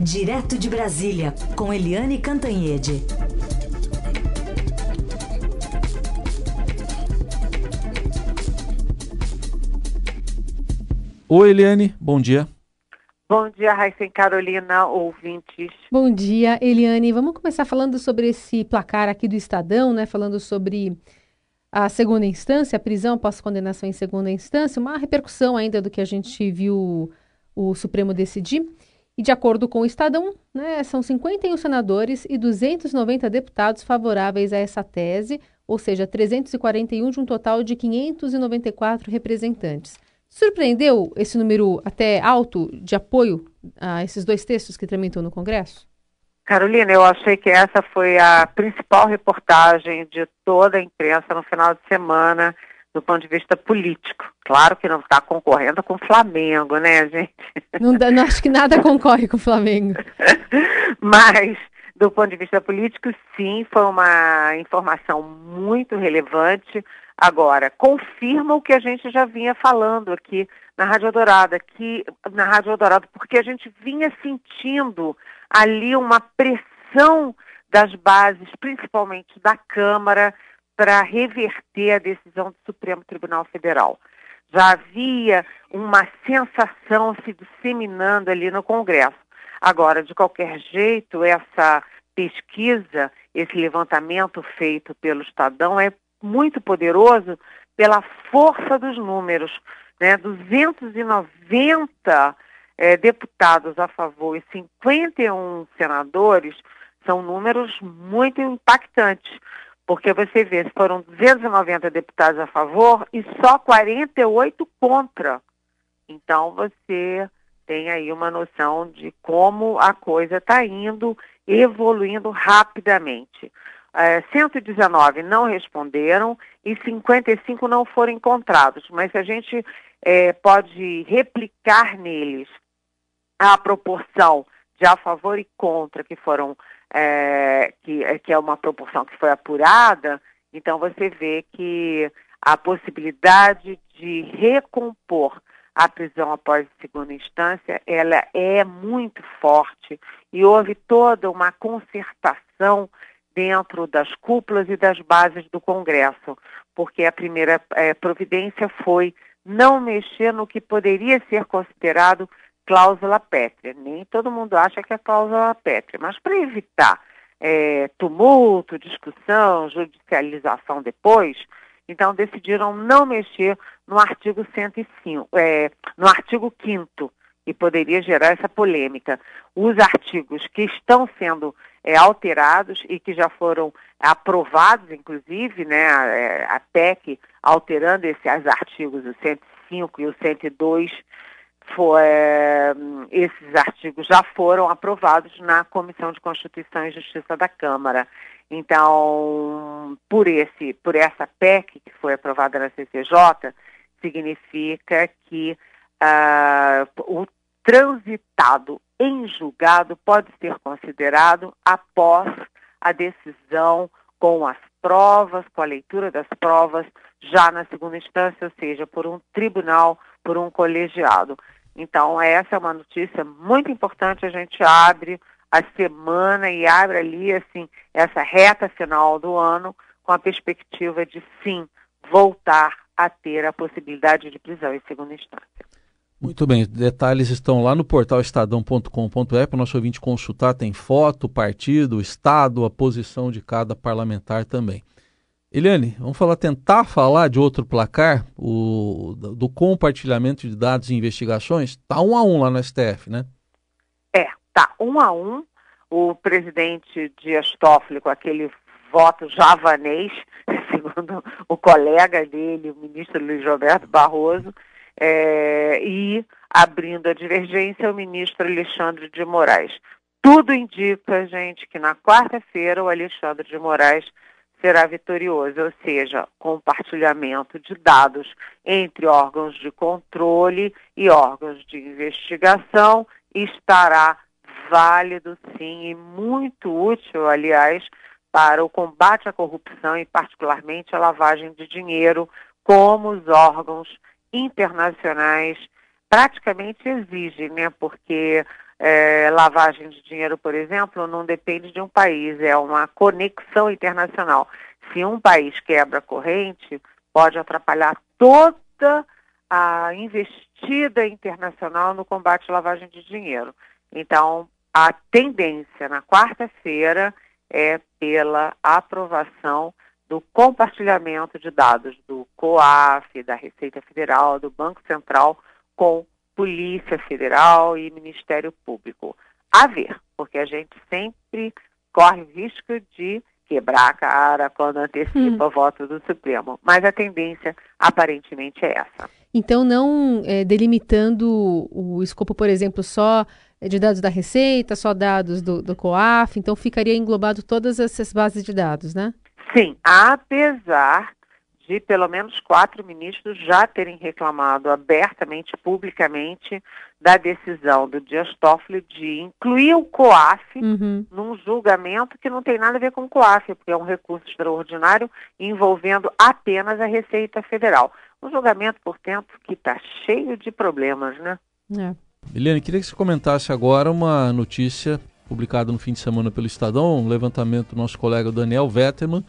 Direto de Brasília, com Eliane Cantanhede. Oi, Eliane, bom dia. Bom dia, Raíssa Carolina, ouvintes. Bom dia, Eliane. Vamos começar falando sobre esse placar aqui do Estadão, né? Falando sobre a segunda instância, a prisão após condenação em segunda instância, uma repercussão ainda do que a gente viu o Supremo decidir. E de acordo com o Estadão, né, são 51 senadores e 290 deputados favoráveis a essa tese, ou seja, 341 de um total de 594 representantes. Surpreendeu esse número até alto de apoio a esses dois textos que tramitam no Congresso? Carolina, eu achei que essa foi a principal reportagem de toda a imprensa no final de semana, do ponto de vista político. Claro que não está concorrendo com o Flamengo, né, gente? Não, não acho que nada concorre com o Flamengo. Mas, do ponto de vista político, sim, foi uma informação muito relevante. Agora, confirma o que a gente já vinha falando aqui na Rádio Dourada, que na Rádio Dourada, porque a gente vinha sentindo ali uma pressão das bases, principalmente da Câmara, para reverter a decisão do Supremo Tribunal Federal. Já havia uma sensação se disseminando ali no Congresso. Agora, de qualquer jeito, essa pesquisa, esse levantamento feito pelo Estadão é muito poderoso pela força dos números. Né? 290 é, deputados a favor e 51 senadores são números muito impactantes, porque você vê, foram 290 deputados a favor e só 48 contra. Então você tem aí uma noção de como a coisa está indo, evoluindo rapidamente. É, 119 não responderam e 55 não foram encontrados, mas a gente é, pode replicar neles a proporção de a favor e contra que foram é, que, que é uma proporção que foi apurada, então você vê que a possibilidade de recompor a prisão após segunda instância, ela é muito forte e houve toda uma concertação dentro das cúpulas e das bases do Congresso, porque a primeira é, providência foi não mexer no que poderia ser considerado cláusula pétrea. Nem todo mundo acha que é cláusula pétrea, mas para evitar é, tumulto, discussão, judicialização depois, então decidiram não mexer no artigo 105, é, no artigo 5 e poderia gerar essa polêmica. Os artigos que estão sendo é, alterados e que já foram aprovados, inclusive, né, a, é, a PEC alterando esses artigos, o 105 e o 102, foi, é, esses artigos já foram aprovados na Comissão de Constituição e Justiça da Câmara. Então, por, esse, por essa PEC que foi aprovada na CCJ, significa que uh, o transitado em julgado pode ser considerado após a decisão com as provas, com a leitura das provas, já na segunda instância, ou seja, por um tribunal, por um colegiado. Então, essa é uma notícia muito importante. A gente abre a semana e abre ali, assim, essa reta final do ano com a perspectiva de, sim, voltar a ter a possibilidade de prisão em segunda instância. Muito bem, detalhes estão lá no portal estadão.com.br para o nosso ouvinte consultar. Tem foto, partido, estado, a posição de cada parlamentar também. Eliane, vamos falar, tentar falar de outro placar, o do compartilhamento de dados e investigações. Está um a um lá no STF, né? É, tá um a um. O presidente Dias Toffoli, com aquele voto javanês, segundo o colega dele, o ministro Luiz Roberto Barroso, é, e abrindo a divergência, o ministro Alexandre de Moraes. Tudo indica, gente, que na quarta-feira o Alexandre de Moraes será vitorioso, ou seja, compartilhamento de dados entre órgãos de controle e órgãos de investigação estará válido sim e muito útil, aliás, para o combate à corrupção e particularmente a lavagem de dinheiro, como os órgãos internacionais praticamente exige, né? Porque é, lavagem de dinheiro, por exemplo, não depende de um país, é uma conexão internacional. Se um país quebra a corrente, pode atrapalhar toda a investida internacional no combate à lavagem de dinheiro. Então, a tendência na quarta-feira é pela aprovação do compartilhamento de dados do COAF, da Receita Federal, do Banco Central com Polícia Federal e Ministério Público. A ver, porque a gente sempre corre risco de quebrar a cara quando antecipa hum. o voto do Supremo. Mas a tendência aparentemente é essa. Então, não é, delimitando o escopo, por exemplo, só de dados da Receita, só dados do, do COAF, então ficaria englobado todas essas bases de dados, né? Sim, apesar de pelo menos quatro ministros já terem reclamado abertamente, publicamente, da decisão do Dias Toffoli de incluir o COAF uhum. num julgamento que não tem nada a ver com o COAF, porque é um recurso extraordinário envolvendo apenas a Receita Federal. Um julgamento, portanto, que está cheio de problemas, né? É. Eliane, queria que você comentasse agora uma notícia publicada no fim de semana pelo Estadão, um levantamento do nosso colega Daniel Vetterman,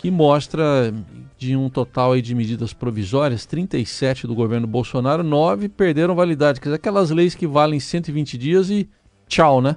que mostra de um total de medidas provisórias, 37 do governo Bolsonaro, 9 perderam validade. Quer dizer, aquelas leis que valem 120 dias e tchau, né?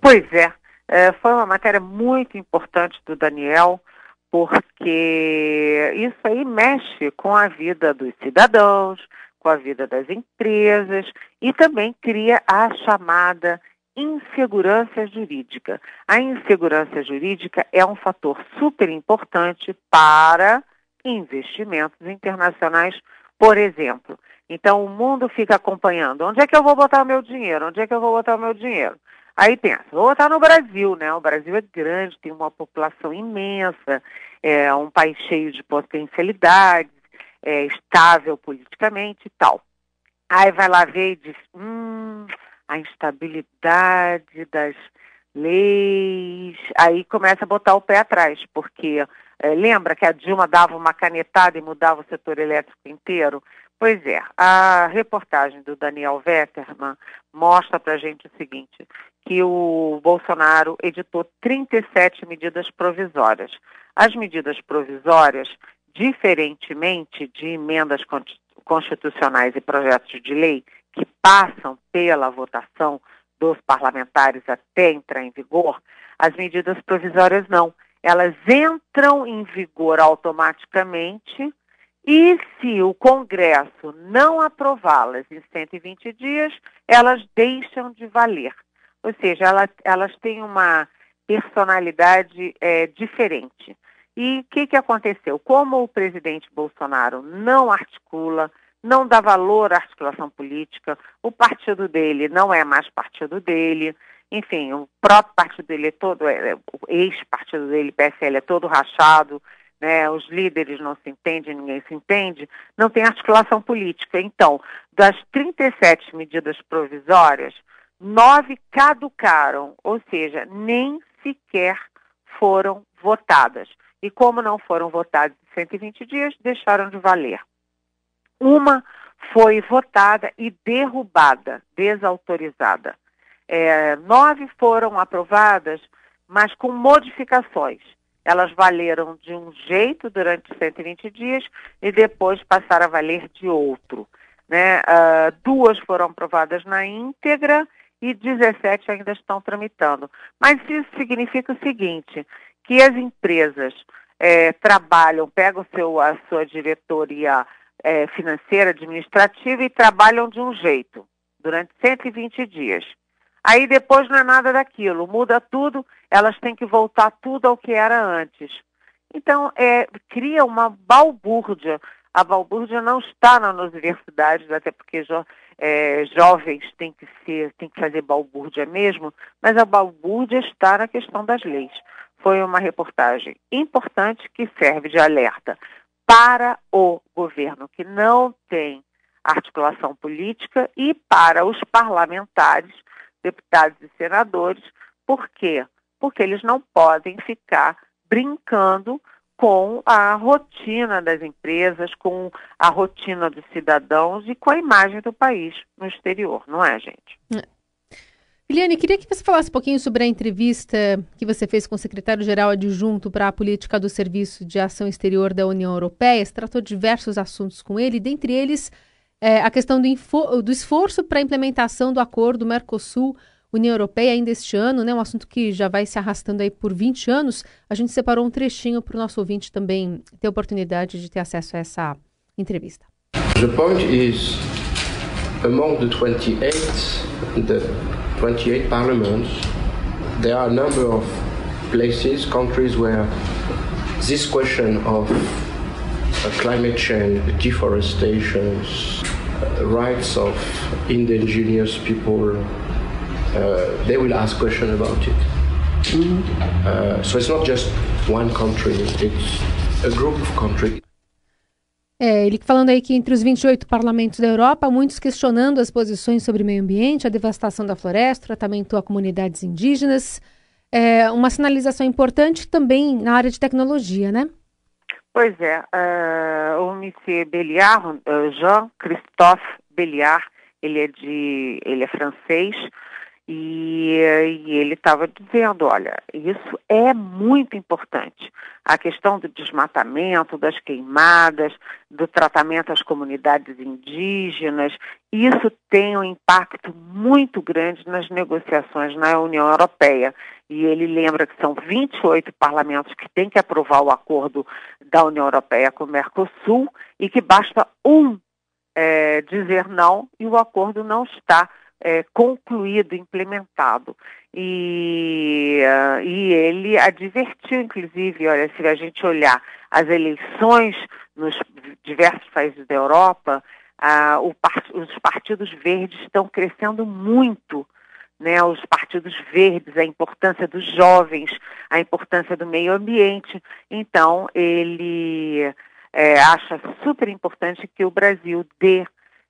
Pois é. é foi uma matéria muito importante do Daniel, porque isso aí mexe com a vida dos cidadãos, com a vida das empresas e também cria a chamada insegurança jurídica. A insegurança jurídica é um fator super importante para investimentos internacionais, por exemplo. Então, o mundo fica acompanhando. Onde é que eu vou botar o meu dinheiro? Onde é que eu vou botar o meu dinheiro? Aí pensa, vou botar no Brasil, né? O Brasil é grande, tem uma população imensa, é um país cheio de potencialidades, é estável politicamente e tal. Aí vai lá ver e diz, hum, a instabilidade das leis, aí começa a botar o pé atrás, porque é, lembra que a Dilma dava uma canetada e mudava o setor elétrico inteiro? Pois é, a reportagem do Daniel Vetterman mostra para a gente o seguinte, que o Bolsonaro editou 37 medidas provisórias. As medidas provisórias, diferentemente de emendas constitucionais e projetos de lei, que passam pela votação dos parlamentares até entrar em vigor, as medidas provisórias não. Elas entram em vigor automaticamente e se o Congresso não aprová-las em 120 dias, elas deixam de valer. Ou seja, elas, elas têm uma personalidade é, diferente. E o que, que aconteceu? Como o presidente Bolsonaro não articula, não dá valor à articulação política, o partido dele não é mais partido dele, enfim, o próprio partido dele é todo, é, é o ex-partido dele, PSL, é todo rachado, né, os líderes não se entendem, ninguém se entende, não tem articulação política. Então, das 37 medidas provisórias, nove caducaram, ou seja, nem sequer foram votadas. E como não foram votadas em 120 dias, deixaram de valer. Uma foi votada e derrubada, desautorizada. É, nove foram aprovadas, mas com modificações. Elas valeram de um jeito durante 120 dias e depois passaram a valer de outro. Né? Uh, duas foram aprovadas na íntegra e 17 ainda estão tramitando. Mas isso significa o seguinte, que as empresas é, trabalham, pegam seu, a sua diretoria é, financeira, administrativa e trabalham de um jeito durante 120 dias. Aí depois não é nada daquilo, muda tudo, elas têm que voltar tudo ao que era antes. Então, é, cria uma balbúrdia. A balbúrdia não está nas universidades, até porque jo, é, jovens têm que, ser, têm que fazer balbúrdia mesmo, mas a balbúrdia está na questão das leis. Foi uma reportagem importante que serve de alerta para o governo que não tem articulação política e para os parlamentares, deputados e senadores. Por quê? Porque eles não podem ficar brincando com a rotina das empresas, com a rotina dos cidadãos e com a imagem do país no exterior, não é, gente? Eliane, queria que você falasse um pouquinho sobre a entrevista que você fez com o secretário-geral adjunto para a política do Serviço de Ação Exterior da União Europeia. Você tratou diversos assuntos com ele, dentre eles é, a questão do, do esforço para a implementação do acordo Mercosul União Europeia ainda este ano, né, um assunto que já vai se arrastando aí por 20 anos. A gente separou um trechinho para o nosso ouvinte também ter oportunidade de ter acesso a essa entrevista. The point is, among the 28, the 28 parliaments, there are a number of places, countries where this question of uh, climate change, deforestation, uh, rights of indigenous people, uh, they will ask questions about it. Mm-hmm. Uh, so it's not just one country, it's a group of countries. É, ele falando aí que entre os 28 parlamentos da Europa, muitos questionando as posições sobre meio ambiente, a devastação da floresta, tratamento a comunidades indígenas. É, uma sinalização importante também na área de tecnologia, né? Pois é. Uh, o Monsieur Belliard, uh, Jean-Christophe Belliard, ele é, de, ele é francês, e, e, ele estava dizendo, olha, isso é muito importante. A questão do desmatamento, das queimadas, do tratamento às comunidades indígenas, isso tem um impacto muito grande nas negociações na União Europeia. E ele lembra que são 28 parlamentos que têm que aprovar o acordo da União Europeia com o Mercosul e que basta um é, dizer não e o acordo não está é, concluído, implementado. E, uh, e ele advertiu, inclusive, olha, se a gente olhar as eleições nos diversos países da Europa, uh, part os partidos verdes estão crescendo muito. Né, os partidos verdes, a importância dos jovens, a importância do meio ambiente. Então, ele é, acha super importante que o Brasil dê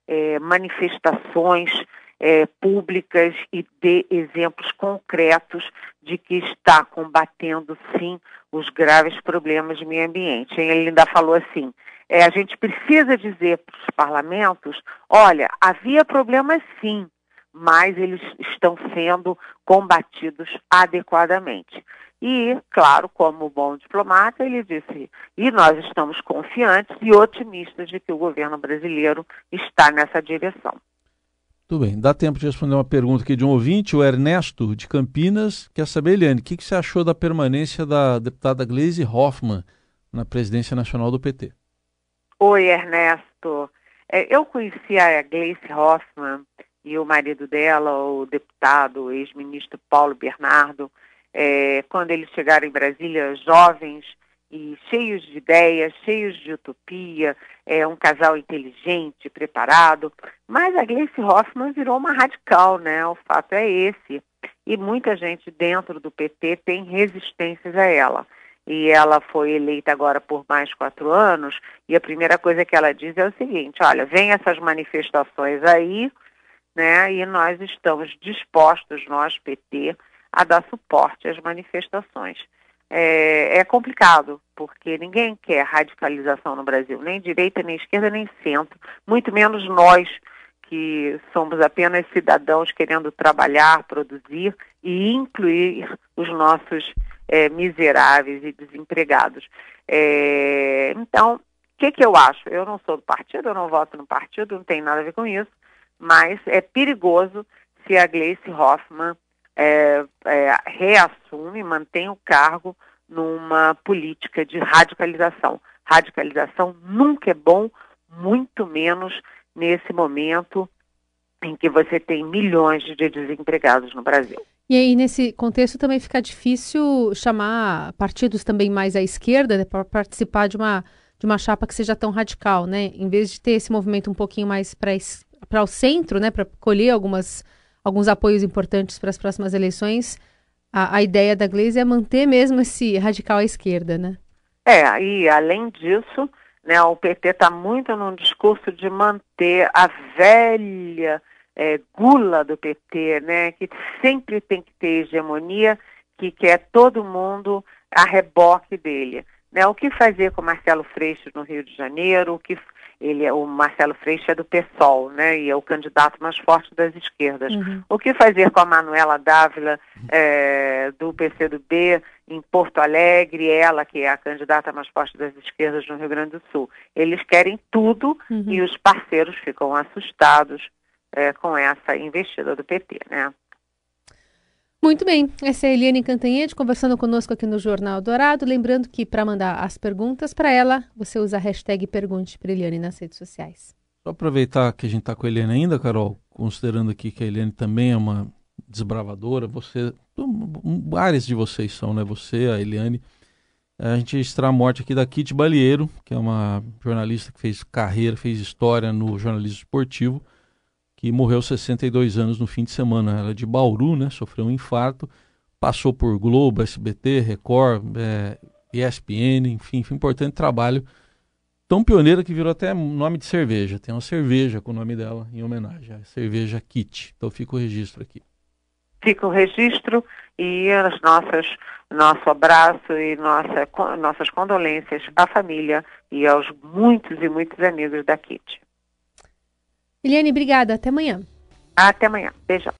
é, manifestações é, públicas e dê exemplos concretos de que está combatendo, sim, os graves problemas de meio ambiente. Ele ainda falou assim: é, a gente precisa dizer para os parlamentos: olha, havia problemas sim, mas eles estão sendo combatidos adequadamente. E, claro, como bom diplomata, ele disse: e nós estamos confiantes e otimistas de que o governo brasileiro está nessa direção. Tudo bem. Dá tempo de responder uma pergunta aqui de um ouvinte, o Ernesto, de Campinas. Quer saber, Eliane, o que, que você achou da permanência da deputada Gleisi Hoffmann na presidência nacional do PT? Oi, Ernesto. É, eu conheci a Gleisi Hoffmann e o marido dela, o deputado, ex-ministro Paulo Bernardo, é, quando eles chegaram em Brasília, jovens, e cheios de ideias, cheios de utopia, é um casal inteligente, preparado. Mas a Gleice Hoffmann virou uma radical, né? O fato é esse. E muita gente dentro do PT tem resistências a ela. E ela foi eleita agora por mais quatro anos, e a primeira coisa que ela diz é o seguinte, olha, vem essas manifestações aí, né? E nós estamos dispostos, nós, PT, a dar suporte às manifestações é, é, complicado, porque ninguém quer radicalização no Brasil, nem direita, nem esquerda, nem centro, muito menos nós, que somos apenas cidadãos querendo trabalhar, produzir e incluir os nossos é, miseráveis e desempregados. É, então, o que, que eu acho? Eu não sou do partido, eu não voto no partido, não tem nada a ver com isso, mas é perigoso se a Gleice Hoffmann é, é, reassume, mantém o cargo numa política de radicalização. Radicalização nunca é bom, muito menos nesse momento em que você tem milhões de desempregados no Brasil. E aí, nesse contexto, também fica difícil chamar partidos também mais à esquerda né, para participar de uma, de uma chapa que seja tão radical, né? Em vez de ter esse movimento um pouquinho mais para o centro, né? Para colher algumas alguns apoios importantes para as próximas eleições, a, a ideia da Gleisi é manter mesmo esse radical à esquerda, né? É, e além disso, né, o PT está muito num discurso de manter a velha é, gula do PT, né, que sempre tem que ter hegemonia, que quer todo mundo a reboque dele. né? O que fazer com Marcelo Freixo no Rio de Janeiro, o que ele é, o Marcelo Freixo é do PSOL, né? E é o candidato mais forte das esquerdas. Uhum. O que fazer com a Manuela Dávila é, do PCdoB em Porto Alegre, ela que é a candidata mais forte das esquerdas no Rio Grande do Sul. Eles querem tudo uhum. e os parceiros ficam assustados é, com essa investida do PT, né? Muito bem, essa é a Eliane Cantanhede conversando conosco aqui no Jornal Dourado. Lembrando que para mandar as perguntas para ela, você usa a hashtag Pergunte para Eliane nas redes sociais. Só aproveitar que a gente está com a Eliane ainda, Carol, considerando aqui que a Eliane também é uma desbravadora, você, vários de vocês são, né? Você, a Eliane. A gente registrar a morte aqui da Kit Balieiro, que é uma jornalista que fez carreira, fez história no jornalismo esportivo que morreu aos 62 anos no fim de semana. Ela é de Bauru, né? Sofreu um infarto, passou por Globo, SBT, Record, é, ESPN, enfim, foi um importante trabalho. Tão pioneira que virou até nome de cerveja. Tem uma cerveja com o nome dela em homenagem, a cerveja Kit. Então fica o registro aqui. Fica o registro e as nossas nosso abraço e nossa, nossas condolências à família e aos muitos e muitos amigos da Kit. Eliane, obrigada. Até amanhã. Até amanhã. Beijão.